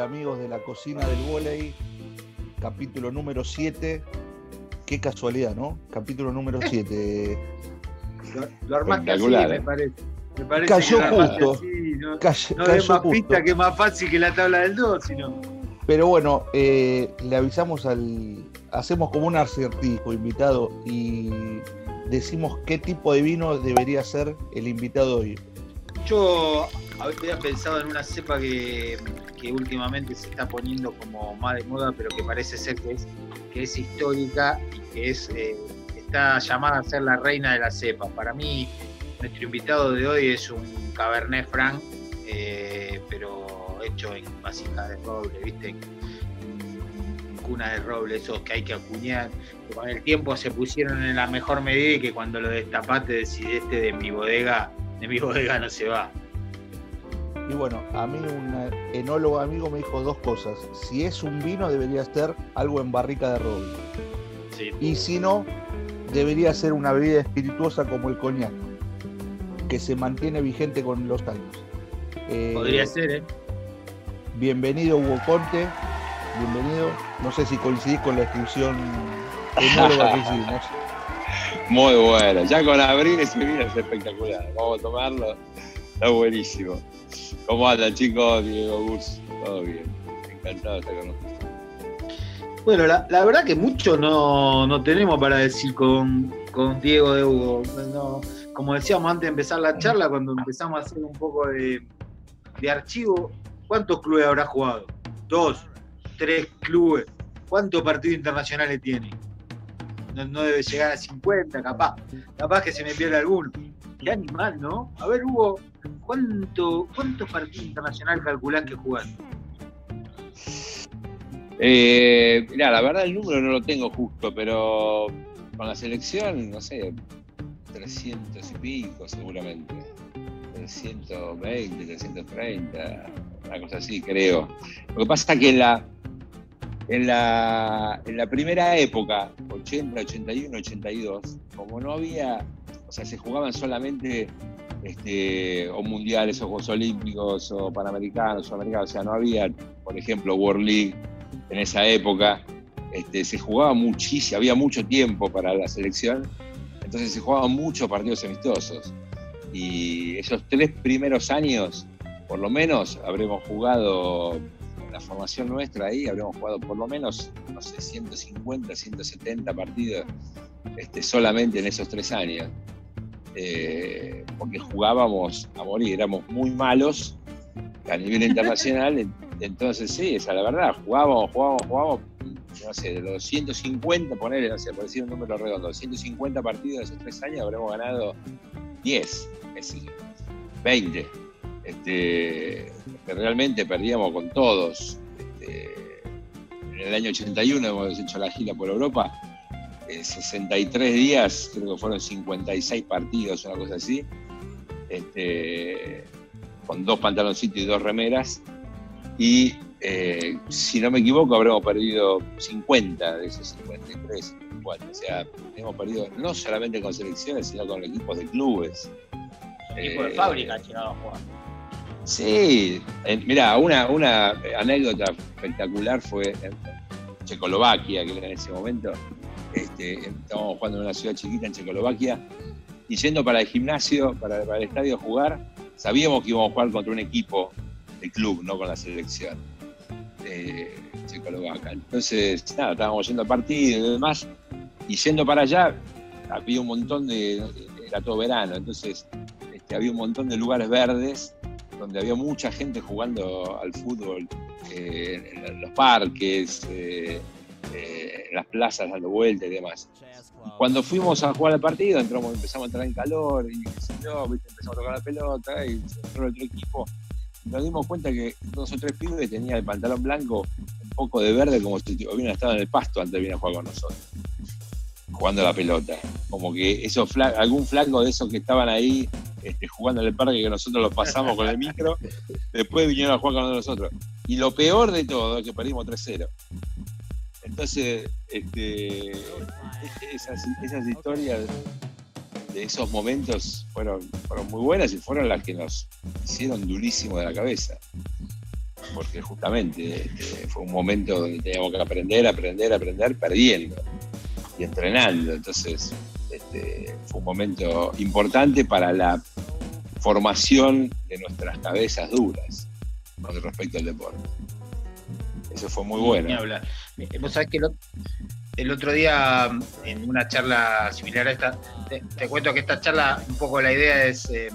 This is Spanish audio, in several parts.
Hola amigos de la cocina del volei, capítulo número 7. Qué casualidad, ¿no? Capítulo número 7. Lo, lo armaste así, me eh. parece. Me parece Cayó que justo. así, no Cayó- no cayó más justo. pista que es más fácil que la tabla del 2, sino. Pero bueno, eh, le avisamos al. Hacemos como un acertijo invitado y decimos qué tipo de vino debería ser el invitado hoy. Yo había pensado en una cepa que, que últimamente se está poniendo como más de moda, pero que parece ser que es, que es histórica y que es eh, está llamada a ser la reina de la cepa. Para mí, nuestro invitado de hoy es un Cabernet Franc, eh, pero hecho en vasija de roble, ¿viste? Cuna de roble, esos que hay que acuñar, que con el tiempo se pusieron en la mejor medida y que cuando lo destapaste decidiste de mi bodega, de mi bodega no se va. Y bueno, a mí un enólogo amigo me dijo dos cosas. Si es un vino, debería ser algo en barrica de roble. Sí. Y si no, debería ser una bebida espirituosa como el coñac, que se mantiene vigente con los años. Eh, Podría ser, ¿eh? Bienvenido Hugo Conte, bienvenido. No sé si coincidís con la descripción enóloga que hicimos. Muy bueno. Ya con abrir ese vino es espectacular. Vamos a tomarlo. Está buenísimo. ¿Cómo andan, chicos? Diego Gus. Todo bien. Encantado de estar con ustedes. Bueno, la, la verdad que mucho no, no tenemos para decir con, con Diego de Hugo. No, como decíamos antes de empezar la charla, cuando empezamos a hacer un poco de, de archivo, ¿cuántos clubes habrá jugado? Dos, tres clubes. ¿Cuántos partidos internacionales tiene? No, no debe llegar a 50, capaz. Capaz que se me pierde alguno. Qué animal, ¿no? A ver, Hugo, ¿cuánto, ¿cuántos partidos internacionales calculás que jugaste? Eh, mirá, la verdad el número no lo tengo justo, pero con la selección, no sé, 300 y pico seguramente. 320, 330, una cosa así, creo. Lo que pasa es que en la, en la, en la primera época, 80, 81, 82, como no había, o sea, se jugaban solamente este, o mundiales o Juegos Olímpicos o Panamericanos o Americanos, o sea, no había, por ejemplo, World League en esa época, este, se jugaba muchísimo, había mucho tiempo para la selección, entonces se jugaban muchos partidos amistosos. Y esos tres primeros años, por lo menos, habremos jugado, la formación nuestra ahí, habremos jugado por lo menos, no sé, 150, 170 partidos este, solamente en esos tres años. Eh, porque jugábamos a morir, éramos muy malos a nivel internacional, entonces sí, esa es la verdad, jugábamos, jugábamos, jugábamos, no sé, de los 150, ponerle, no sé, por decir un número redondo, 150 partidos de esos tres años habremos ganado 10, es decir, 20. Este, que realmente perdíamos con todos. Este, en el año 81 hemos hecho la gira por Europa, 63 días, creo que fueron 56 partidos, una cosa así, este, con dos pantaloncitos y dos remeras. Y eh, si no me equivoco, habremos perdido 50 de esos 53, 54. O sea, hemos perdido no solamente con selecciones, sino con equipos de clubes. Equipo de Eh, fábrica ha llegado a jugar. Sí, eh, mirá, una, una anécdota espectacular fue en Checoslovaquia, que era en ese momento. Estábamos jugando en una ciudad chiquita en Checoslovaquia y yendo para el gimnasio, para, para el estadio a jugar, sabíamos que íbamos a jugar contra un equipo de club, no con la selección eh. Entonces, nada, estábamos yendo al partido y demás, y yendo para allá había un montón de, era todo verano, entonces este, había un montón de lugares verdes donde había mucha gente jugando al fútbol eh, en los parques, eh, eh, en las plazas dando vueltas y demás. Cuando fuimos a jugar al partido, entramos, empezamos a entrar en calor y ¿viste? empezamos a tocar la pelota y entró el otro equipo. Nos dimos cuenta que dos o tres pibes tenían el pantalón blanco un poco de verde como si hubieran estado en el pasto antes de venir a jugar con nosotros, jugando la pelota. Como que esos algún flaco de esos que estaban ahí este, jugando en el parque que nosotros los pasamos con el micro, después vinieron a jugar con nosotros. Y lo peor de todo es que perdimos 3-0. Entonces, este, esas, historias de esos momentos fueron, fueron muy buenas y fueron las que nos hicieron durísimo de la cabeza. porque justamente este, fue un momento donde teníamos que aprender, aprender, aprender, perdiendo y entrenando. Entonces, este, fue un momento importante para la formación de nuestras cabezas duras con respecto al deporte. Eso fue muy bueno. Ni hablar. Vos sabés que el, ot- el otro día, en una charla similar a esta, te, te cuento que esta charla, un poco la idea es, eh,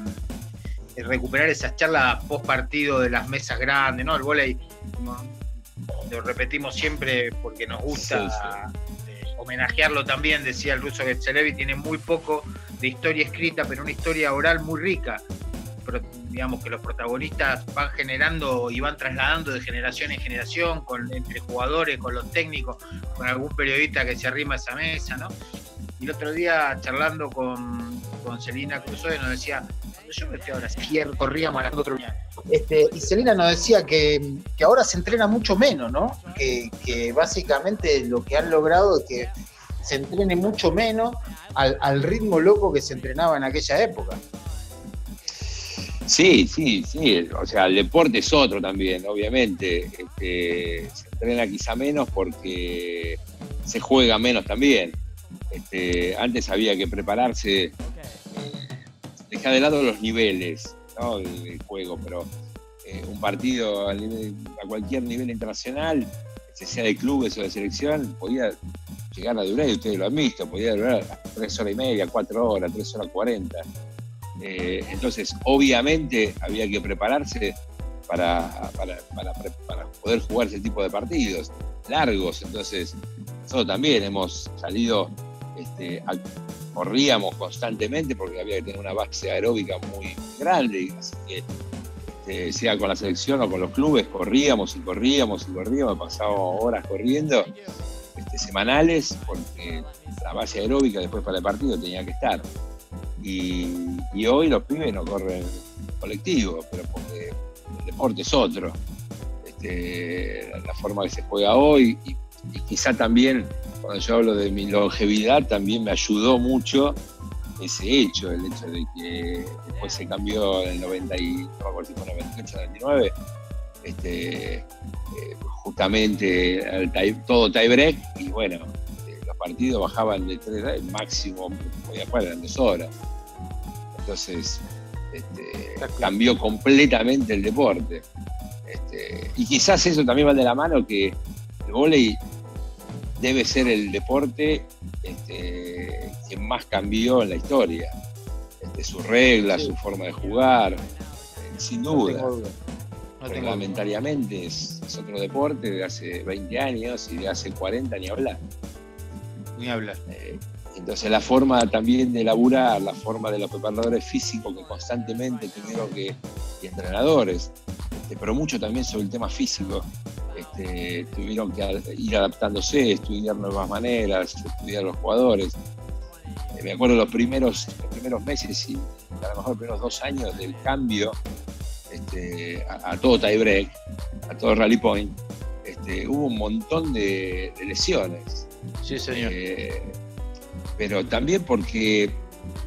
es recuperar esas charlas post partido de las mesas grandes, ¿no? El volei lo repetimos siempre porque nos gusta eh, homenajearlo también, decía el ruso Celebi tiene muy poco de historia escrita, pero una historia oral muy rica. Digamos que los protagonistas van generando y van trasladando de generación en generación, con, entre jugadores, con los técnicos, con algún periodista que se arrima a esa mesa, ¿no? Y el otro día charlando con, con Celina Crusoe nos decía, yo me fui a Brasil, corríamos hablando otro día. Este, y Celina nos decía que, que ahora se entrena mucho menos, ¿no? Que, básicamente lo que han logrado es que se entrene mucho menos al ritmo loco que se entrenaba en aquella época. Sí, sí, sí. O sea, el deporte es otro también, obviamente. Este, se entrena quizá menos porque se juega menos también. Este, antes había que prepararse, dejar de lado los niveles ¿no? del, juego, pero eh, un partido a, nivel- a cualquier nivel internacional, sea de clubes o de selección, podía llegar a durar, y ustedes lo han visto, podía durar tres horas y media, cuatro horas, tres horas cuarenta. Eh, entonces, obviamente, había que prepararse para, para, para- poder jugar ese tipo de partidos largos. Entonces, nosotros también hemos salido, este, corríamos constantemente porque había que tener una base aeróbica muy grande. Así que, este, sea con la selección o con los clubes, corríamos y corríamos y corríamos, pasábamos horas corriendo este, semanales porque la base aeróbica después para el partido tenía que estar. Y, hoy los pibes no corren colectivo, pero porque el deporte es otro. Este, la, forma que se juega hoy, y, quizá también, cuando yo hablo de mi longevidad, también me ayudó mucho ese hecho, el hecho de que después se cambió en el 90 y, no acuerdo si fue 98, 99, este, eh, justamente el tie- todo tie break, y bueno, eh, los partidos bajaban de tres, el máximo podía jugar eran dos horas. Entonces, este, cambió completamente el deporte. Este, y quizás eso también va de la mano que el vóley debe ser el deporte este, que más cambió en la historia. Este, sus reglas, Sí. su forma de jugar, sin duda. tengo duda. No tengo duda. reglamentariamente es, es otro deporte de hace 20 años y de hace 40 ni hablar. Ni hablar. Eh, entonces la forma también de laburar, la forma de los preparadores físicos que constantemente tuvieron que, y entrenadores, este, pero mucho también sobre el tema físico, este, tuvieron que ir adaptándose, estudiar nuevas maneras, estudiar los jugadores. Eh, me acuerdo los primeros, los primeros meses y a lo mejor los primeros dos años del cambio este, a, a todo tie break, a todo rally point, hubo un montón de- de lesiones. Sí, señor. Eh, pero también porque,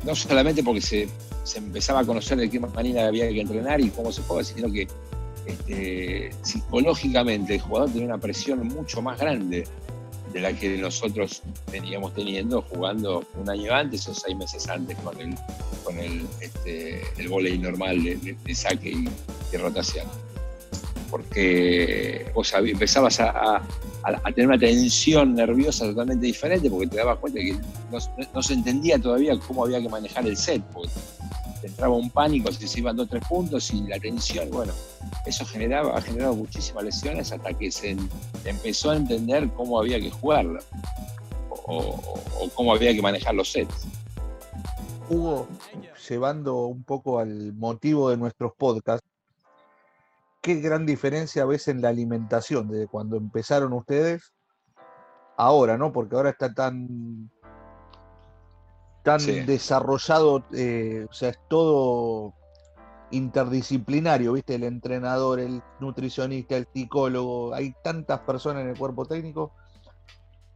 no solamente porque se, se empezaba a conocer de qué manera había que entrenar y cómo se juega, sino que este, psicológicamente el jugador tenía una presión mucho más grande de la que nosotros veníamos teniendo jugando un año antes o seis meses antes con el, con el, este, el volei normal de, saque y rotación. Porque sabí- empezabas a, tener una tensión nerviosa totalmente diferente porque te dabas cuenta que no, se entendía todavía cómo había que manejar el set, porque te entraba un pánico si se iban dos o tres puntos y la tensión, bueno, eso generaba, ha generado muchísimas lesiones hasta que se empezó a entender cómo había que jugarla o, o- o cómo había que manejar los sets. Hugo, llevando un poco al motivo de nuestros podcasts, ¿qué gran diferencia ves en la alimentación desde cuando empezaron ustedes ahora, ¿no? Porque ahora está tan, tan Sí. desarrollado, eh, o sea, es todo interdisciplinario, ¿viste? El entrenador, el nutricionista, el psicólogo, hay tantas personas en el cuerpo técnico.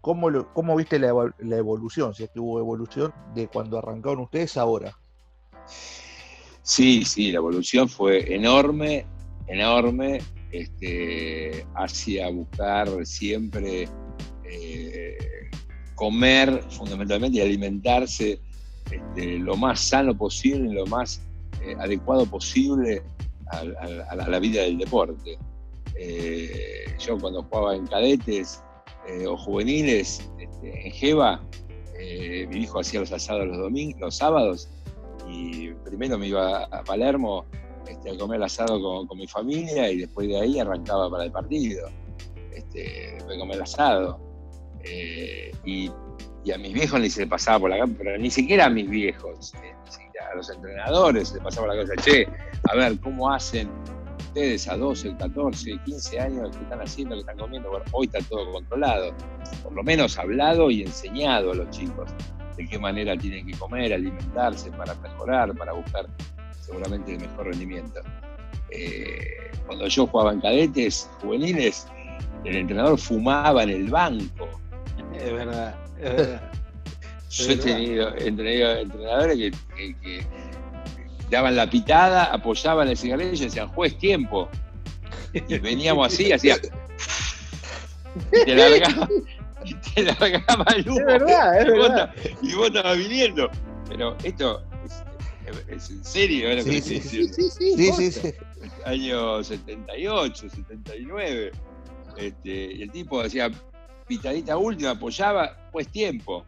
¿Cómo, lo- cómo viste la, la evolución, si es que hubo evolución, de cuando arrancaron ustedes ahora? Sí, sí, la evolución fue enorme, enorme. este, hacia buscar siempre eh, comer fundamentalmente y alimentarse este, lo más sano posible, lo más eh, adecuado posible a, la vida del deporte. Eh, yo cuando jugaba en cadetes o juveniles, este, en Jeva, mi hijo hacía los asados los, domingos, los sábados y primero me iba a Palermo este, a comer asado con, mi familia y después de ahí arrancaba para el partido. Este, después de comer asado. Eh, y, a mis viejos ni se le pasaba por la cabeza, pero ni siquiera a mis viejos, eh, a los entrenadores se le pasaba por la cabeza, che, a ver, ¿cómo hacen ustedes a 12, 14, 15 años que están haciendo, que están comiendo? Bueno, hoy está todo controlado, por lo menos hablado y enseñado a los chicos de qué manera tienen que comer, alimentarse para mejorar, para buscar seguramente de mejor rendimiento. Eh, cuando yo jugaba en cadetes juveniles, el entrenador fumaba en el banco. Es verdad, es verdad. Yo he tenido, entrenadores que, daban la pitada, apoyaban el cigarrillo y decían, juez, tiempo. Y veníamos así, hacía. Y te largaba, y te largaba el humo. Es verdad, es verdad. y vos estabas viniendo. Pero esto es en serio, ¿eh? sí, sí, sí, sí, sí, Año 78, 79. Este, y el tipo hacía pitadita última, apoyaba, pues tiempo.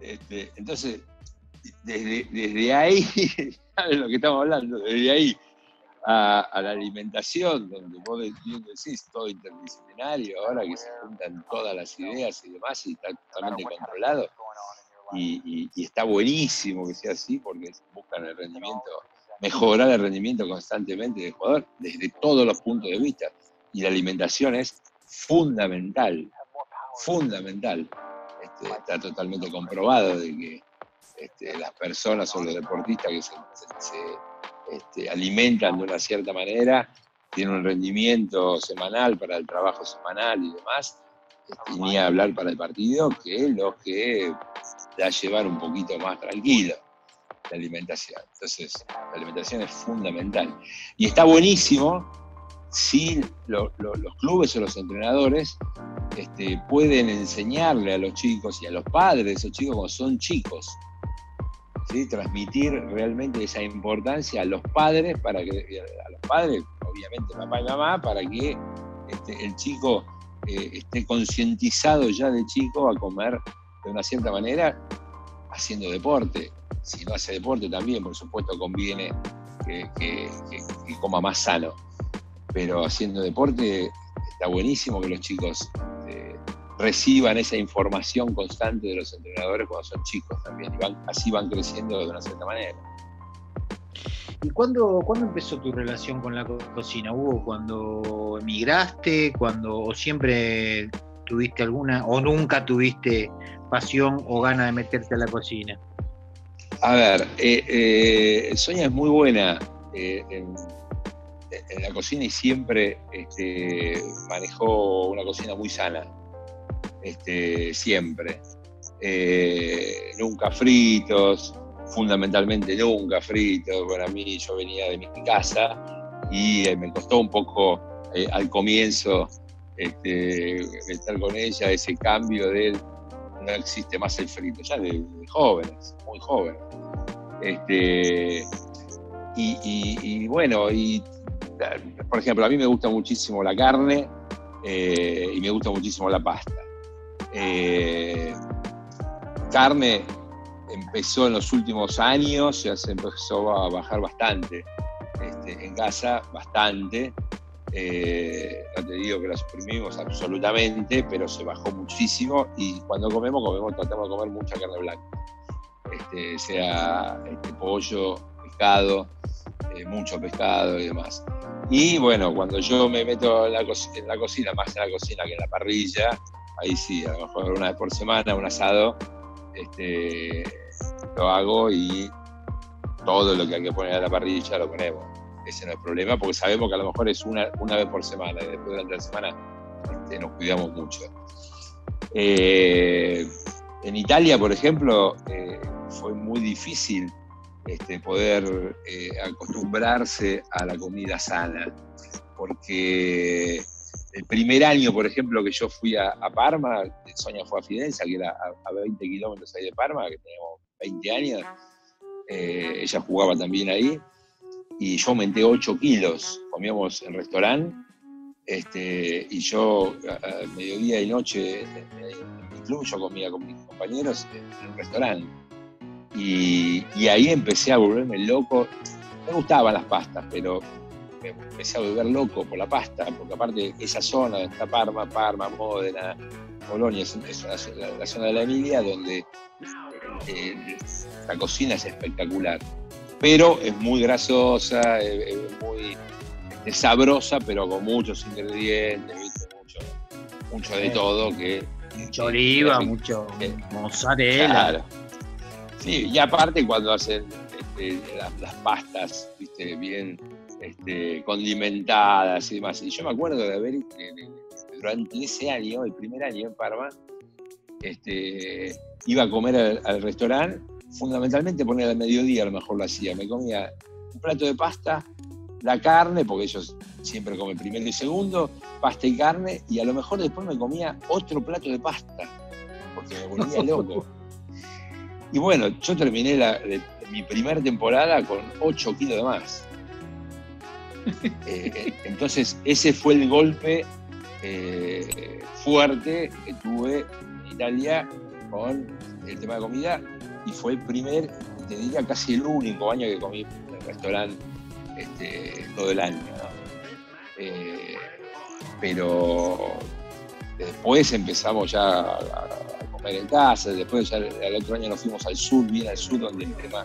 Este, entonces, desde, desde ahí, ¿sabes lo que estamos hablando? Desde ahí a, la alimentación, donde vos bien decís, todo interdisciplinario, ahora que se juntan todas las ideas y demás, y está totalmente controlado y, está buenísimo que sea así porque buscan el rendimiento, mejorar el rendimiento constantemente del jugador desde todos los puntos de vista. Y la alimentación es fundamental, fundamental. Este, está totalmente comprobado de que este, las personas o los deportistas que se, este, alimentan de una cierta manera tienen un rendimiento semanal para el trabajo semanal y demás, y ni hablar para el partido, que los que a llevar un poquito más tranquilo la alimentación. Entonces, la alimentación es fundamental. Y está buenísimo si los clubes o los entrenadores este, pueden enseñarle a los chicos y a los padres de esos chicos cuando son chicos. ¿sí? Transmitir realmente esa importancia a los padres, para que, a los padres, obviamente papá y mamá, para que este, el chico eh, esté concientizado ya de chico a comer de una cierta manera haciendo deporte. Si no hace deporte también, por supuesto, conviene que, coma más sano. Pero haciendo deporte está buenísimo que los chicos eh, reciban esa información constante de los entrenadores cuando son chicos también. Y así van creciendo de una cierta manera. ¿Y cuándo, cuándo empezó tu relación con la cocina? ¿Hubo cuando emigraste? Cuando, ¿O siempre tuviste alguna, o nunca tuviste pasión o gana de meterte a la cocina? A ver, eh, eh, Sonia es muy buena eh, en, la cocina y siempre este, manejó una cocina muy sana. Este, siempre. nunca fritos, fundamentalmente nunca fritos. Para mí, yo venía de mi casa y me costó un poco al comienzo este, estar con ella, ese cambio de no existe más el frito, ya de, jóvenes, muy jóvenes. Este, y, bueno, y por ejemplo, a mí me gusta muchísimo la carne eh, y me gusta muchísimo la pasta. Eh, carne empezó en los últimos años, ya se empezó a bajar bastante este, en casa, bastante. Eh, no te digo que la suprimimos absolutamente, pero se bajó muchísimo y cuando comemos, comemos, tratamos de comer mucha carne blanca. Este, sea este, pollo, pescado, eh, mucho pescado y demás. Y bueno, cuando yo me meto en la, cocina, más en la cocina que en la parrilla, ahí sí, a lo mejor una vez por semana, un asado, este, lo hago y todo lo que hay que poner a la parrilla lo ponemos ese no es el problema, porque sabemos que a lo mejor es una, una vez por semana y después durante la semana este, nos cuidamos mucho. Eh, en Italia, por ejemplo, eh, fue muy difícil este, poder eh, acostumbrarse a la comida sana, porque el primer año, por ejemplo, que yo fui a, Parma, Sonia fue a Fidenza, que era a, 20 kilómetros ahí de Parma, que teníamos 20 años, eh, ella jugaba también ahí, y yo aumenté 8 kilos, comíamos en restaurante, este, y yo a, mediodía y noche en mi club, yo comía con mis compañeros en el restaurante. Y, ahí empecé a volverme loco. Me gustaban las pastas, pero empecé a volver loco por la pasta, porque aparte esa zona donde está Parma, Parma, Módena, Bolonia, es, la, zona de la Emilia donde eh, la cocina es espectacular. Pero es muy grasosa, es, muy este, sabrosa, pero con muchos ingredientes, mucho, mucho de todo que mucho oliva, mucho mozzarella. Claro. Sí, y aparte cuando hacen este, las, pastas, viste, bien este, condimentadas y demás. Y yo me acuerdo de haber, durante ese año, el primer año en Parma, este, iba a comer al, restaurante, fundamentalmente poner al mediodía a lo mejor lo hacía. Me comía un plato de pasta, la carne, porque ellos siempre comen primero y segundo, pasta y carne, y a lo mejor después me comía otro plato de pasta, porque me volvía loco. Y bueno, yo terminé mi primera temporada con 8 kilos de más. Eh, entonces, ese fue el golpe eh, fuerte que tuve en Italia con el tema de comida y fue el primer, te diría casi el único año que comí en el restaurante este, todo el año. Eh, pero después empezamos ya a, comer en casa, después ya el otro año nos fuimos al sur, bien al sur, donde el tema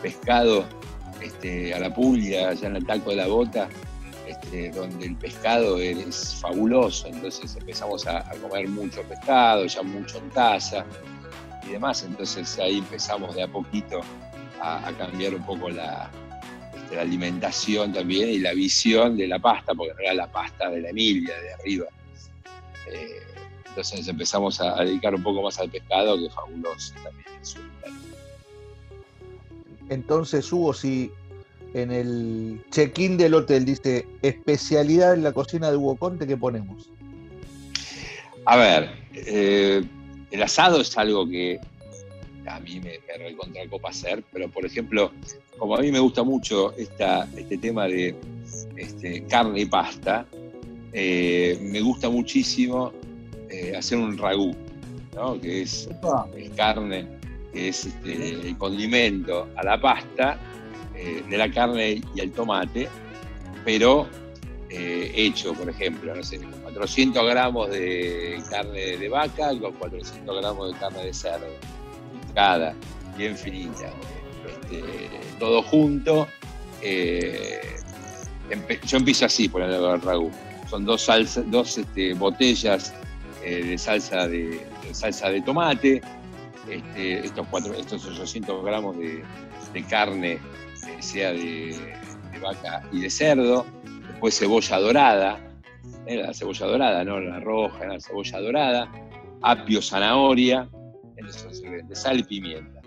pescado este, a la Puglia, allá en el Taco de la Bota, este, donde el pescado es fabuloso, entonces empezamos a, comer mucho pescado, ya mucho en taza y demás, entonces ahí empezamos de a poquito a, cambiar un poco la, este, la, alimentación también y la visión de la pasta, porque no era la pasta de la Emilia, de arriba. Eh, entonces empezamos a, dedicar un poco más al pescado, que es fabuloso también. Entonces, Hugo, si en el check-in del hotel dice especialidad en la cocina de Hugo Conte, ¿qué ponemos? A ver, eh, el asado es algo que a mí me, me recontra copa hacer, pero por ejemplo, como a mí me gusta mucho esta, este tema de este, carne y pasta, eh, me gusta muchísimo eh, hacer un ragú, ¿no? que es, es carne que es este, el condimento a la pasta eh, de la carne y el tomate, pero hecho, por ejemplo, no sé, 400 gramos de carne de vaca con 400 gramos de carne de cerdo, cada, bien finita, este, todo junto. Eh, yo empiezo así por el ragú. Son dos, salsa, dos este, botellas de salsa de, salsa de tomate, este, estos, cuatro, estos 800 gramos de, carne, eh, sea de, vaca y de cerdo, después cebolla dorada, eh, la cebolla dorada, no la roja, la cebolla dorada, apio, zanahoria, de sal y pimienta.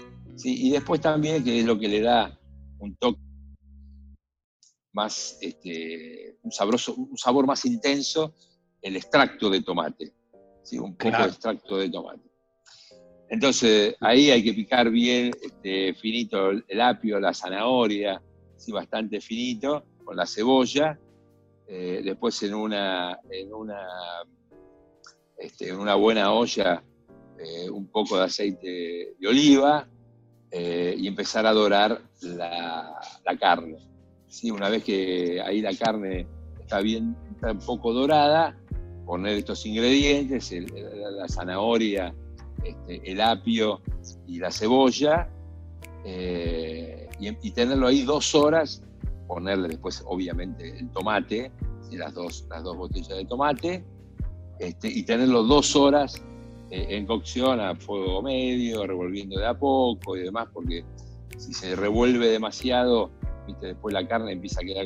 Y después también, que es lo que le da un toque más, este, un, sabroso, un sabor más intenso, el extracto de tomate. ¿sí? Un poco de extracto de tomate. Entonces ahí hay que picar bien este, finito el apio, la zanahoria, sí, bastante finito, con la cebolla. Eh, después en una, en una, este, en una buena olla eh, un poco de aceite de oliva eh, y empezar a dorar la, carne. ¿sí? Una vez que ahí la carne está bien, está un poco dorada, poner estos ingredientes, la zanahoria, este, el apio y la cebolla, y, tenerlo ahí dos horas, ponerle después obviamente el tomate, las, dos, las dos botellas de tomate, este, y tenerlo dos horas eh, en cocción a fuego medio, revolviendo de a poco y demás, porque si se revuelve demasiado, después la carne empieza a quedar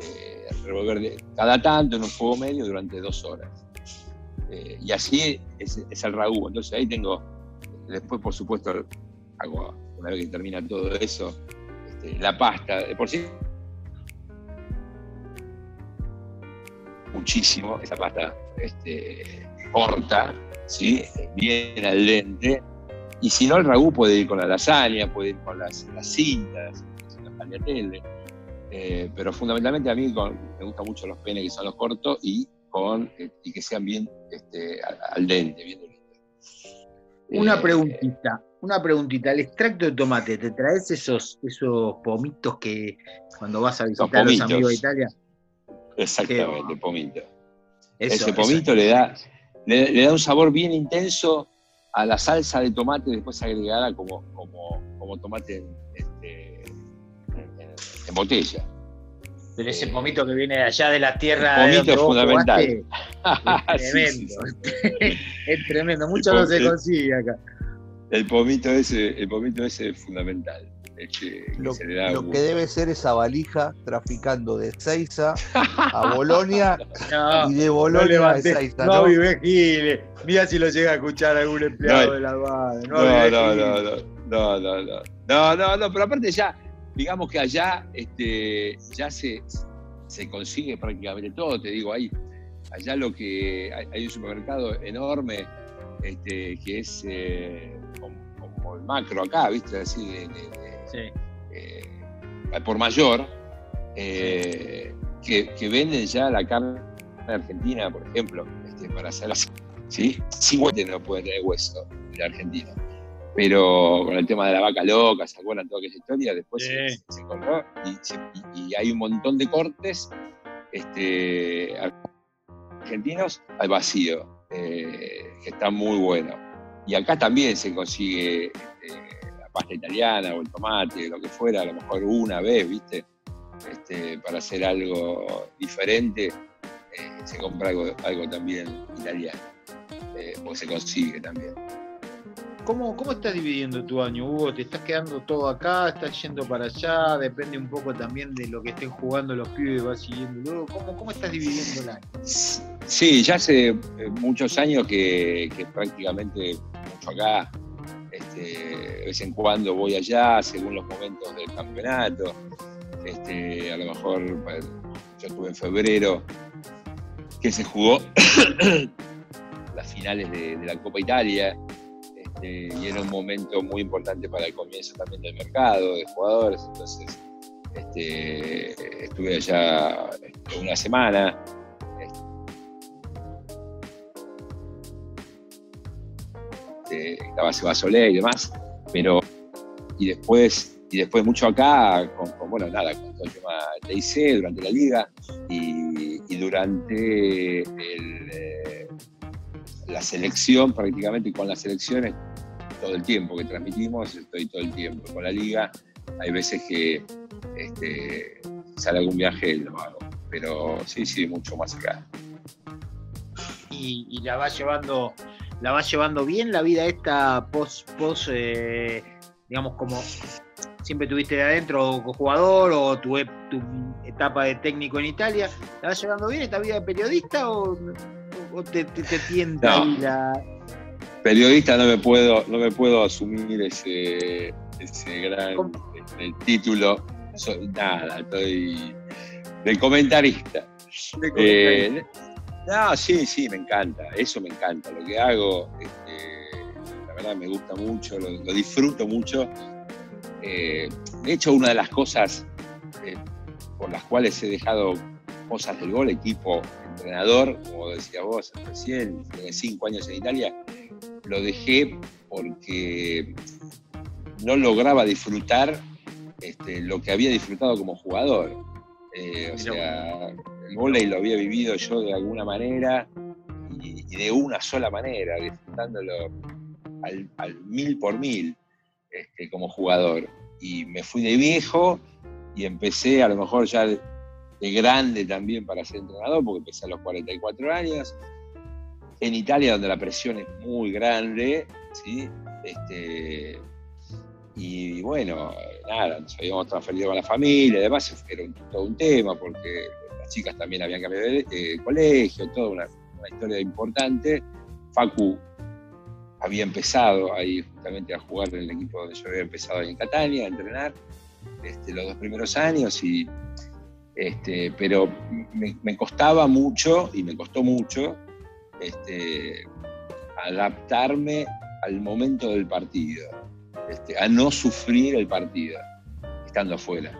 eh, revolver cada tanto en un fuego medio durante dos horas. Eh, y así es, el ragú. Entonces ahí tengo, después por supuesto, hago, una vez que termina todo eso, la pasta. De por sí, muchísimo esa pasta este, corta, ¿sí? bien al dente. Y si no, el ragú puede ir con la lasaña, puede ir con las, las cintas, las tagliatelle. Eh, pero fundamentalmente a mí me gustan mucho los penes que son los cortos y, con, eh, y que sean bien este, al, al dente, bien. Una Eh, preguntita, una preguntita. El extracto de tomate, ¿te traes esos, esos pomitos que cuando vas a visitar a los amigos de Italia? Exactamente, pomito. Eso, Ese eso. pomito le da, le, le da un sabor bien intenso a la salsa de tomate después agregada como, como, como tomate en, este, en- en- en botella. Pero ese eh, pomito que viene de allá de la tierra. El pomito de fundamental. Jugaste, es tremendo. sí, sí. es tremendo. Mucho no se consigue acá. El pomito ese, el pomito ese es fundamental. Este, lo, que, lo que, debe ser esa valija traficando de Seiza a Bolonia no, y de Bolonia no a Seiza. No, vive Giles. Mira si lo llega a escuchar algún empleado no, de la BAD. No, no, no, no, no, no, no, no, pero aparte ya digamos que allá este, ya se, se consigue prácticamente todo, te digo, hay, allá lo que, hay, hay un supermercado enorme este, que es eh, como, como el macro acá, viste, así, de, de- de- Sí. eh, por mayor, eh, que, que venden ya la carne argentina, por ejemplo, este, para hacer así, ¿sí? Hueso no puede tener hueso de Argentina. Pero con el tema de la vaca loca, ¿se acuerdan toda aquella historia? Después se- Sí. se, corrió y, se- y- hay un montón de cortes este, argentinos al vacío, eh, que están muy buenos. Y acá también se consigue este, la pasta italiana o el tomate, lo que fuera, a lo mejor una vez, ¿viste? Este, para hacer algo diferente, eh, se compra algo, algo también italiano, eh, porque se consigue también. ¿Cómo, ¿Cómo estás dividiendo tu año, Hugo? ¿Te estás quedando todo acá? ¿Estás yendo para allá? Depende un poco también de lo que estén jugando los pibes, vas siguiendo luego. ¿Cómo, ¿Cómo estás dividiendo el año? Sí, ya hace eh, muchos años que, prácticamente mucho acá. Este, de vez en cuando voy allá, según los momentos del campeonato. Este, a lo mejor, yo estuve en febrero, que se jugó las finales de la Copa Italia. Este, y era un momento muy importante para el comienzo también del mercado de jugadores. Entonces, este, estuve allá este, una semana. este, estaba Seba Solé y demás, pero y después, y después mucho acá, con, bueno, nada, con todo el tema de IC durante la liga y, y durante el, eh, la selección, prácticamente con las selecciones, todo el tiempo que transmitimos, estoy todo el tiempo con la liga. Hay veces que este, sale algún viaje lo hago, pero sí, sí, mucho más acá. Y, y la vas llevando, la vas llevando bien la vida esta post, post eh, digamos como siempre tuviste de adentro como jugador o tu, ep- tu etapa de técnico en Italia, ¿la vas llevando bien esta vida de periodista o, o te, te, te tienta No. la, periodista no me puedo, no me puedo asumir ese, ese gran este, título. Soy, nada, estoy de comentarista. de Eh, no, sí, sí, me encanta. Eso me encanta. Lo que hago, este, la verdad me gusta mucho, lo, lo disfruto mucho. Eh, de hecho, una de las cosas eh, por las cuales he dejado cosas del gol, equipo, entrenador, como decía vos recién, tiene cinco años en Italia, lo dejé porque no lograba disfrutar este, lo que había disfrutado como jugador. Eh, o sea, el vóley lo había vivido yo de alguna manera y, y de una sola manera, disfrutándolo al, al mil por mil este, como jugador. Y me fui de viejo y empecé a lo mejor ya de, de grande también para ser entrenador, porque empecé a los 44 años. En Italia, donde la presión es muy grande, ¿sí? Este, y bueno, nada, nos habíamos transferido con la familia, además era todo un tema, porque las chicas también habían cambiado de colegio, toda una, historia importante. Facu había empezado ahí justamente a jugar en el equipo donde yo había empezado ahí en Catania, a entrenar, este, los dos primeros años, y Este, pero me costaba mucho, y me costó mucho, este, adaptarme al momento del partido, este, a no sufrir el partido, estando afuera.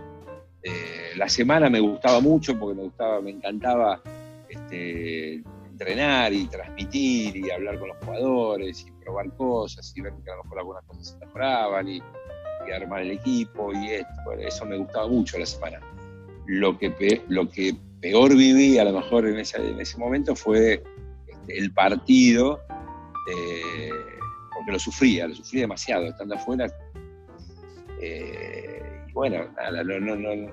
Eh, la semana me gustaba mucho porque me gustaba, me encantaba este, entrenar y transmitir y hablar con los jugadores y probar cosas y ver que a lo mejor algunas cosas se mejoraban y, armar el equipo y esto, eso me gustaba mucho la semana. Lo que, lo que peor viví a lo mejor en ese, en ese momento fue el partido, eh, porque lo sufría, lo sufrí demasiado estando afuera. Eh, y bueno, nada, no, no, no,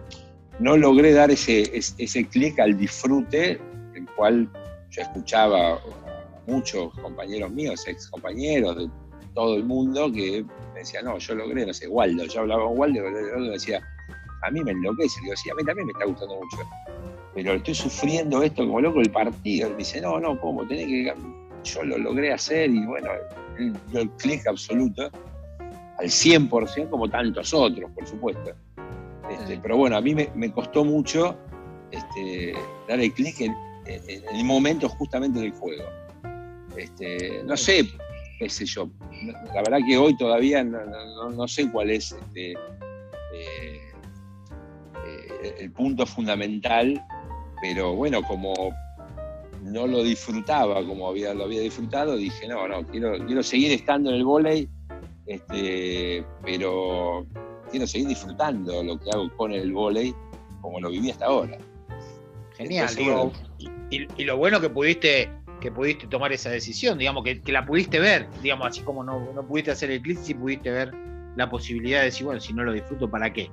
no logré dar ese, ese, clic al disfrute, el cual yo escuchaba muchos compañeros míos, ex compañeros de todo el mundo, que me decían, no, yo logré, no sé, Waldo, yo hablaba con Waldo, Waldo me decía, a mí me enloquece, digo, sí, a mí también me está gustando mucho, pero estoy sufriendo esto como loco el partido, y me dice, no, no, ¿cómo? Tenés que, yo lo logré hacer, y bueno, el, el clic absoluto, al 100%, como tantos otros, por supuesto. Este, pero bueno, a mí me, me costó mucho este, dar el clic en, en- en el momento justamente del juego. Este, no sé, qué sé yo, la verdad que hoy todavía no, no- no sé cuál es eh, eh, el punto fundamental, pero bueno, como no lo disfrutaba como había, lo había disfrutado, dije, no, no, quiero, quiero seguir estando en el vóley, este, pero quiero seguir disfrutando lo que hago con el vóley como lo viví hasta ahora. Genial, Entonces, digo, y, y lo bueno que pudiste que pudiste tomar esa decisión, digamos, que, que la pudiste ver, digamos, así como no, no pudiste hacer el clic, sí pudiste ver la posibilidad de decir, bueno, si no lo disfruto, ¿para qué?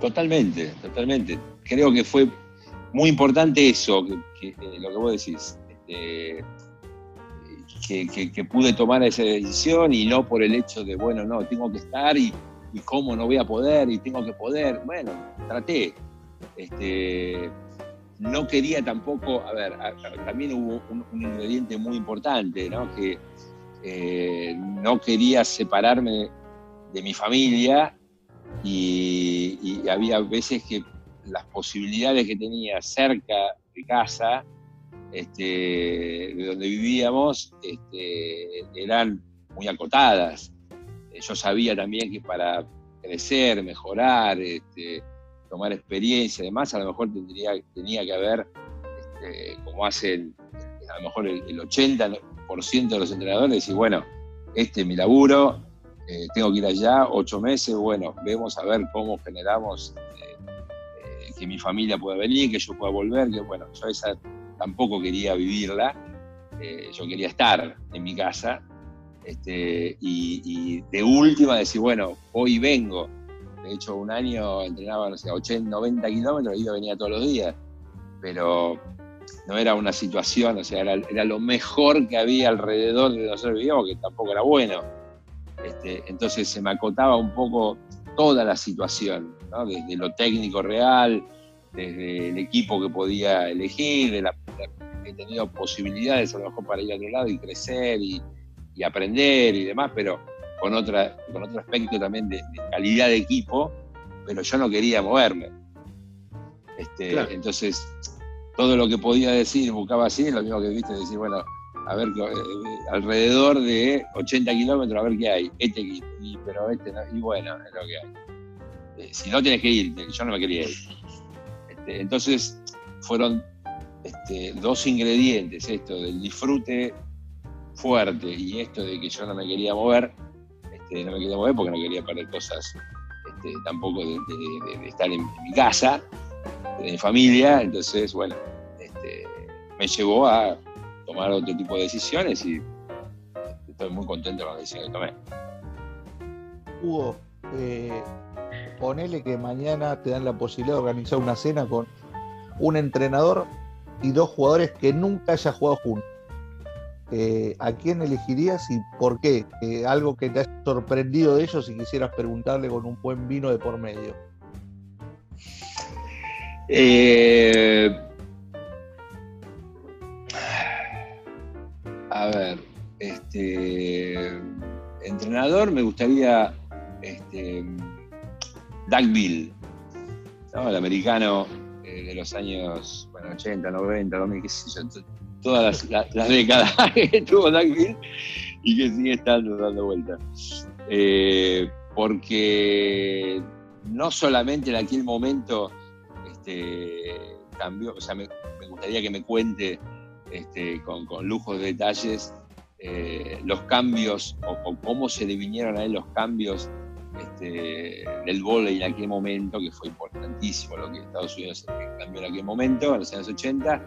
Totalmente, totalmente. Creo que fue muy importante eso, que, eh, lo que vos decís, este, que, pude tomar esa decisión y no por el hecho de, bueno, no, tengo que estar y, y cómo no voy a poder y tengo que poder. Bueno, traté. Este, no quería tampoco, a ver, también hubo un, ingrediente muy importante, ¿no? Que eh, no quería separarme de mi familia y había veces que las posibilidades que tenía cerca de casa, este, de donde vivíamos, este, eran muy acotadas. Eh, Yo sabía también que para crecer, mejorar, este, tomar experiencia y demás, a lo mejor tendría, tenía que haber, como hacen a lo mejor el, el 80% de los entrenadores, y bueno, este es mi laburo, eh, tengo que ir allá ocho meses, bueno, vemos a ver cómo generamos eh, que mi familia pueda venir, que yo pueda volver, que bueno, yo esa tampoco quería vivirla, eh, yo quería estar en mi casa, este, y, de última decir, bueno, hoy vengo, de hecho un año entrenaba, no sé, 80, 90 kilómetros y yo venía todos los días, pero no era una situación, o sea, era, era lo mejor que había alrededor de nosotros vivíamos, que tampoco era bueno. Este, entonces se me acotaba un poco toda la situación, ¿no? desde lo técnico real, desde el equipo que podía elegir, de la, la- he tenido posibilidades a lo mejor para ir a otro lado y crecer y, y aprender y demás, pero con, otra, con otro aspecto también de, de calidad de equipo, pero yo no quería moverme. Este, Claro. Entonces, todo lo que podía decir, buscaba así, lo mismo que viste, decir, bueno, a ver, eh, alrededor de 80 kilómetros, a ver qué hay, este equipo, y, pero este no, y bueno, es lo que hay. Si no tienes que ir, yo no me quería ir. Este, entonces, fueron este, dos ingredientes, esto del disfrute fuerte y esto de que yo no me quería mover, este, no me quería mover porque no quería perder cosas tampoco de, estar en, mi casa, de mi familia, entonces, bueno, me llevó a tomar otro tipo de decisiones y estoy muy contento con la decisión que tomé. Hugo, eh, ponele que mañana te dan la posibilidad de organizar una cena con un entrenador y dos jugadores que nunca haya jugado juntos. Eh, ¿A quién elegirías y por qué? Eh, algo que te haya sorprendido de ellos y quisieras preguntarle con un buen vino de por medio. Eh, a ver, este entrenador me gustaría este, Doug Bill, ¿no? el americano eh, de los años bueno, 80, 90, 2000, qué todas las, décadas que tuvo Duckville y que sigue estando dando vueltas. Eh, porque no solamente en aquel momento este, cambió, o sea, me, gustaría que me cuente este, con, con lujos de detalles eh, los cambios o, cómo se le vinieron a él los cambios este, del volei en aquel momento, que fue importantísimo lo que Estados Unidos cambió en aquel momento, en los años 80,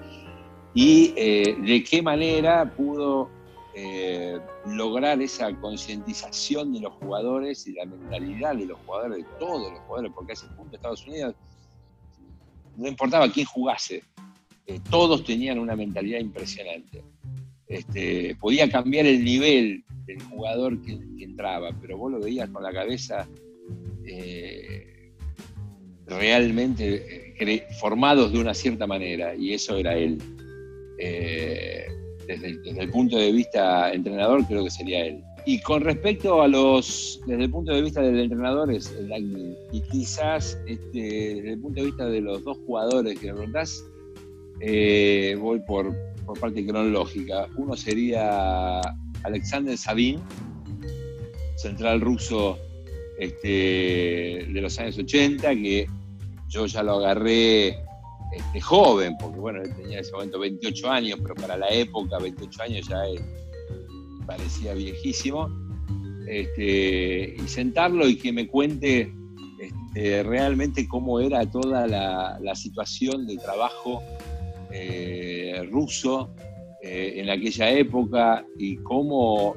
y eh, de qué manera pudo eh, lograr esa concientización de los jugadores y la mentalidad de los jugadores, de todos los jugadores, porque a ese punto Estados Unidos no importaba quién jugase, todos tenían una mentalidad impresionante. Este, podía cambiar el nivel del jugador que, entraba, pero vos lo veías con la cabeza eh, realmente eh, formados de una cierta manera, y eso era él. Eh, desde, el punto de vista entrenador, creo que sería él. Y con respecto a los, desde el punto de vista del entrenador, es el Y quizás este, desde el punto de vista de los dos jugadores que me preguntás, voy por, por parte cronológica. Uno sería Alexander Sabin, central ruso este, de los años 80, que yo ya lo agarré este, joven, porque bueno, él tenía en ese momento 28 años, pero para la época 28 años ya parecía viejísimo. Este, y sentarlo y que me cuente realmente cómo era toda la situación de trabajo eh, ruso eh, en aquella época y cómo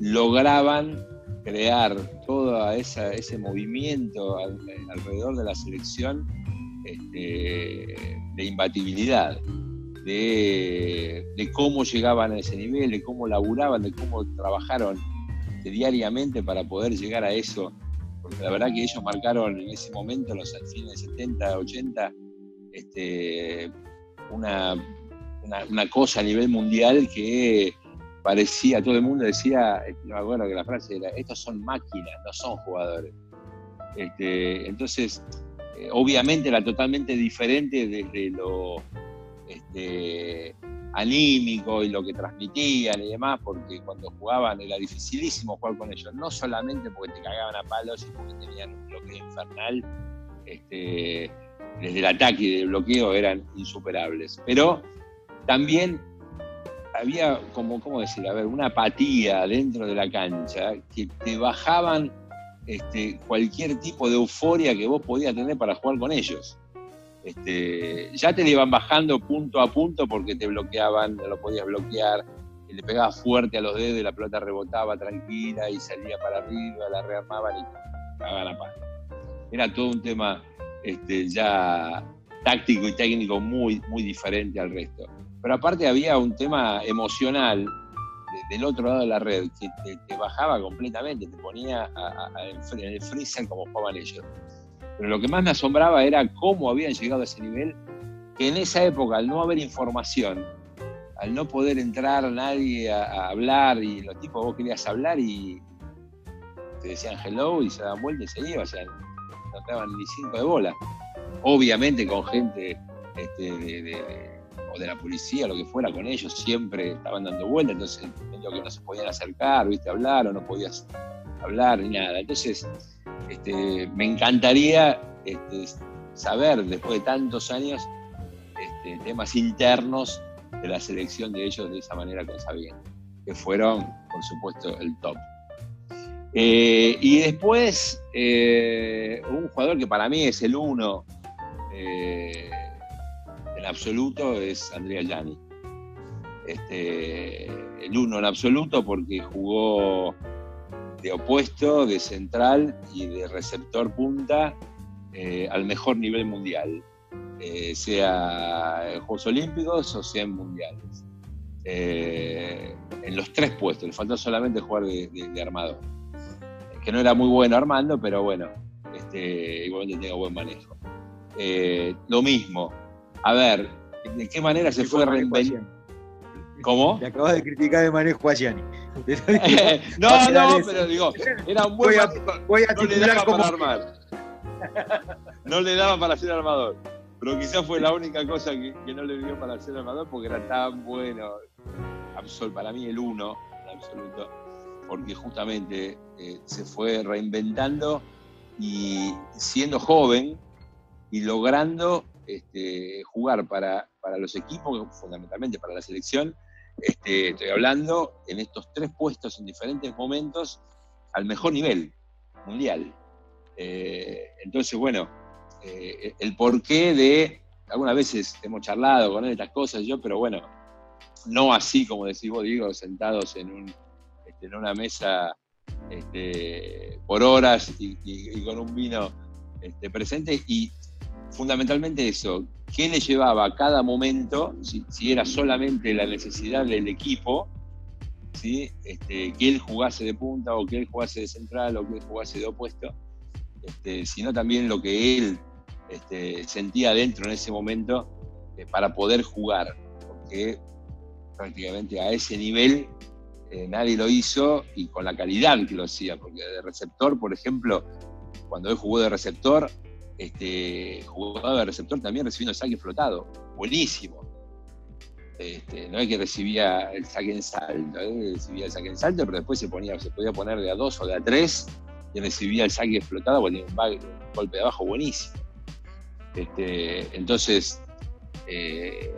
lograban crear todo ese movimiento alrededor de la selección este, de imbatibilidad, de, cómo llegaban a ese nivel, de cómo laburaban, de cómo trabajaron diariamente para poder llegar a eso. Porque la verdad que ellos marcaron en ese momento, los fines de 70, 80, este, una, una, cosa a nivel mundial que parecía, todo el mundo decía, no me acuerdo que la frase era, estos son máquinas, no son jugadores. Este, entonces, eh, obviamente era totalmente diferente desde lo este, anímico y lo que transmitían y demás, porque cuando jugaban era dificilísimo jugar con ellos, no solamente porque te cagaban a palos y porque tenían un bloqueo infernal, este, desde el ataque y el bloqueo eran insuperables. Pero también había como, ¿cómo decir? A ver, una apatía dentro de la cancha que te bajaban este, cualquier tipo de euforia que vos podías tener para jugar con ellos. Este, ya te iban bajando punto a punto porque te bloqueaban, no lo podías bloquear, le pegabas fuerte a los dedos y la pelota rebotaba tranquila y salía para arriba, la rearmaban y cagaban la paz. Era todo un tema este, ya táctico y técnico muy, muy diferente al resto. Pero aparte había un tema emocional del otro lado de la red que te, bajaba completamente, te ponía en el freezer como jugaban ellos. Pero lo que más me asombraba era cómo habían llegado a ese nivel, que en esa época, al no haber información, al no poder entrar nadie a, hablar, y los tipos vos querías hablar y te decían hello y se daban vuelta y se iban, o sea, no daban ni cinco de bola. Obviamente con gente este, de, o de la policía, lo que fuera, con ellos siempre estaban dando vueltas, entonces medio que no se podían acercar, viste, hablar o no podías hablar ni nada. Entonces, este, me encantaría este, saber, después de tantos años, este, temas internos de la selección de ellos de esa manera con Sabien, que fueron, por supuesto, el top. Eh, y después, eh, un jugador que para mí es el uno eh, en absoluto es Andrea Gianni. Este, el uno en absoluto porque jugó de opuesto, de central y de receptor punta al mejor nivel mundial, sea en Juegos Olímpicos o sea en mundiales. en los tres puestos, le faltó solamente jugar de armador que no era muy bueno Armando, pero bueno, este, igualmente tengo buen manejo. Eh, lo mismo, a ver, ¿de qué manera se fue reinventando? ¿Cómo? Me acabas de criticar el manejo a Gianni. no, no, pero digo, era un buen. Voy a, voy a no le daba para armar. No le daba para ser armador. Pero quizás fue la única cosa que, que no le dio para ser armador porque era tan bueno. Absol, para mí el uno, en absoluto, porque justamente eh, se fue reinventando y siendo joven y logrando este, jugar para, para los equipos, fundamentalmente para la selección, este, estoy hablando en estos tres puestos en diferentes momentos al mejor nivel mundial. Eh, entonces, bueno, eh, el porqué de, algunas veces hemos charlado con él estas cosas, yo, pero bueno, no así como decís vos, digo, sentados en, un, este, en una mesa por horas y, con un vino presente y fundamentalmente eso, qué le llevaba a cada momento, si, era solamente la necesidad del equipo, ¿sí? este, que él jugase de punta o que él jugase de central o que él jugase de opuesto, este, sino también lo que él este, sentía dentro en ese momento eh, para poder jugar, porque prácticamente a ese nivel eh, nadie lo hizo y con la calidad que lo hacía, porque de receptor, por ejemplo, cuando él jugó de receptor, este, jugaba de receptor también recibiendo saque flotado, buenísimo. Este, no es que recibía el saque en salto, ¿eh? recibía el saque en salto, pero después se, podía poner de a dos o de a tres y recibía el saque flotado tenía un, golpe de abajo buenísimo. Este, entonces, eh,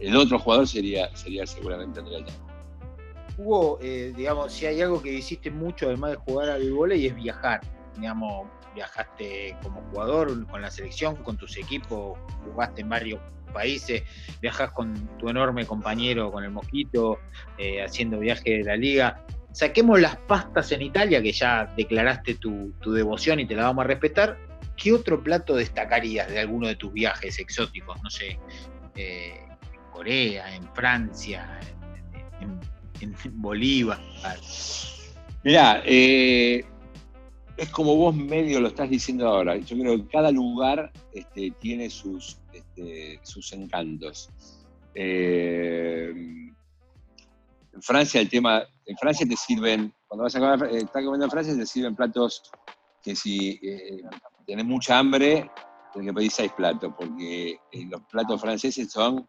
el otro jugador sería, sería seguramente Andrea. Hugo, eh, digamos, si hay algo que hiciste mucho además de jugar al vóley es viajar. Viajaste como jugador con la selección, con tus equipos, jugaste en varios países, viajas con tu enorme compañero, con el Mosquito, eh, haciendo viaje de la liga. Saquemos las pastas en Italia, que ya declaraste tu, tu, devoción y te la vamos a respetar. ¿Qué otro plato destacarías de alguno de tus viajes exóticos? No sé, eh, en Corea, en Francia, en, en, en Bolívar. Mirá, eh, es como vos medio lo estás diciendo ahora. Yo creo que cada lugar este, tiene sus, este, sus encantos. Eh, en Francia el tema, en Francia te sirven, cuando vas a comer, eh, estás comiendo en Francia te sirven platos que si eh, tenés mucha hambre, tenés que pedir seis platos, porque eh, los platos franceses son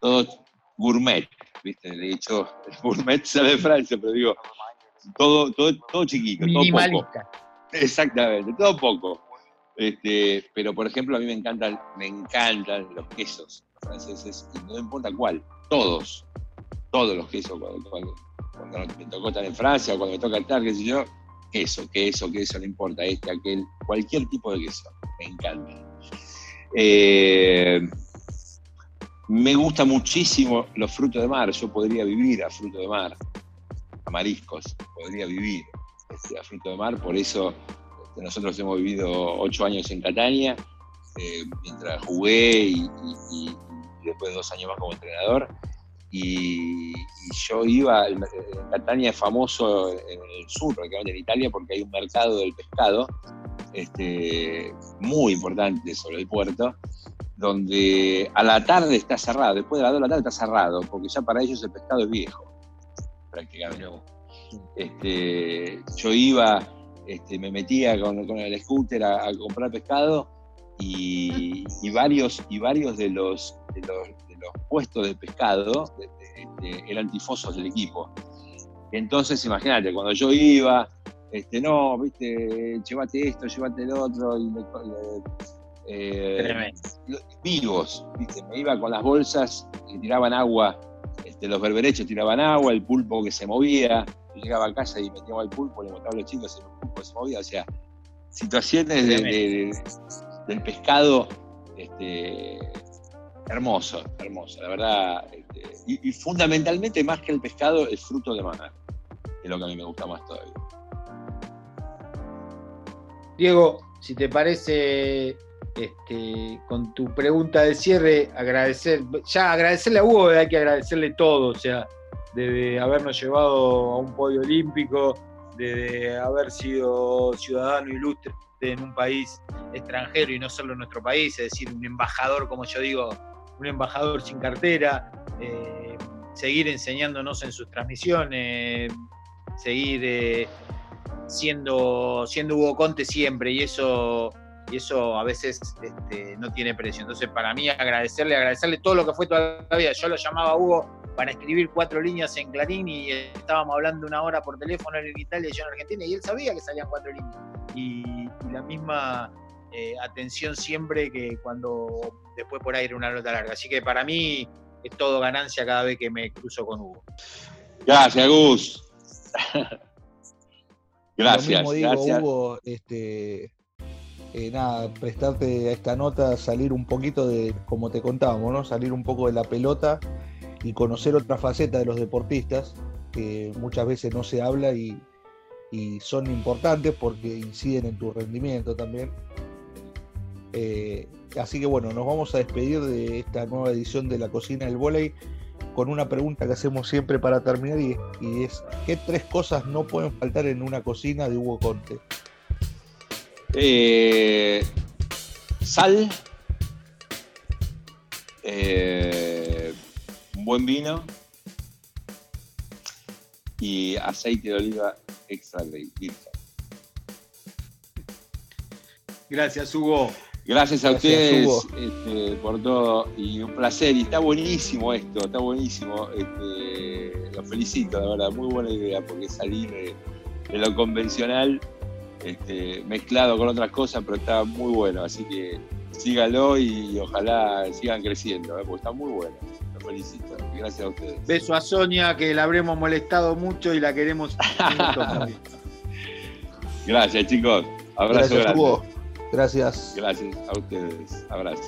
todos gourmet, ¿viste? De hecho, el gourmet sale de Francia, pero digo, todo, todo, todo chiquito, todo poco. Exactamente, todo poco. Este, pero por ejemplo, a mí me encantan, me encantan los quesos franceses, y no importa cuál, todos, todos los quesos, cuando, cuando, me tocó estar en Francia o cuando me toca estar, qué sé yo, queso, queso, queso, no importa, este, aquel, cualquier tipo de queso, me encanta. Eh, me gusta muchísimo los frutos de mar, yo podría vivir a fruto de mar, a mariscos, podría vivir este, a fruto de mar, por eso este, nosotros hemos vivido ocho años en Catania, eh, mientras jugué y, y, y, después dos años más como entrenador. Y, y yo iba, en Catania es famoso en el sur, en Italia, porque hay un mercado del pescado este, muy importante sobre el puerto, donde a la tarde está cerrado, después de las 2 de la tarde está cerrado, porque ya para ellos el pescado es viejo, prácticamente. Este, yo iba, este, me metía con, con el scooter a, a, comprar pescado y, y, varios, y varios de los, de los, de los puestos de pescado eran tifosos del equipo. Entonces, imagínate, cuando yo iba, este, no, viste, llévate esto, llévate el otro, y me, eh, vivos, ¿viste? me iba con las bolsas que tiraban agua, este, los berberechos tiraban agua, el pulpo que se movía, llegaba a casa y metía al pulpo, le mostraba a los chicos el pulpo se movía, o sea, situaciones de, de, del pescado este, hermoso, hermoso, la verdad, este, y, y, fundamentalmente más que el pescado, el fruto de que es lo que a mí me gusta más todavía. Diego, si te parece, este, con tu pregunta de cierre, agradecer, ya agradecerle a Hugo, hay que agradecerle todo, o sea, de habernos llevado a un podio olímpico, de haber sido ciudadano ilustre en un país extranjero y no solo en nuestro país, es decir, un embajador, como yo digo, un embajador sin cartera, eh, seguir enseñándonos en sus transmisiones, seguir eh, siendo, siendo Hugo Conte siempre, y eso y eso a veces este, no tiene precio. Entonces, para mí, agradecerle, agradecerle todo lo que fue toda la vida. Yo lo llamaba Hugo para escribir cuatro líneas en Clarín y estábamos hablando una hora por teléfono en Italia y yo en Argentina y él sabía que salían cuatro líneas. Y, y la misma eh, atención siempre que cuando después por ahí era una nota larga. Así que para mí es todo ganancia cada vez que me cruzo con Hugo. Gracias, Gus. gracias. Lo mismo digo, gracias. Hugo, este, eh, nada, prestarte a esta nota, salir un poquito de, como te contábamos, ¿no? Salir un poco de la pelota y conocer otra faceta de los deportistas que muchas veces no se habla y, son importantes porque inciden en tu rendimiento también. Eh, así que bueno, nos vamos a despedir de esta nueva edición de la cocina del volei con una pregunta que hacemos siempre para terminar y, es ¿qué tres cosas no pueden faltar en una cocina de Hugo Conte? Eh, sal, eh, un buen vino y aceite de oliva extra virgen. Gracias, Hugo. Gracias a ustedes este, por todo y un placer. Y está buenísimo esto, está buenísimo. Este, lo felicito, la verdad, muy buena idea, porque salir de, lo convencional este, mezclado con otras cosas, pero está muy bueno. Así que síganlo y, ojalá sigan creciendo, ¿eh? porque está muy bueno. Felicito. Gracias a ustedes. Beso a Sonia, que la habremos molestado mucho y la queremos. Gracias, chicos. Abrazo Gracias, Gracias. Gracias a ustedes. Abrazo.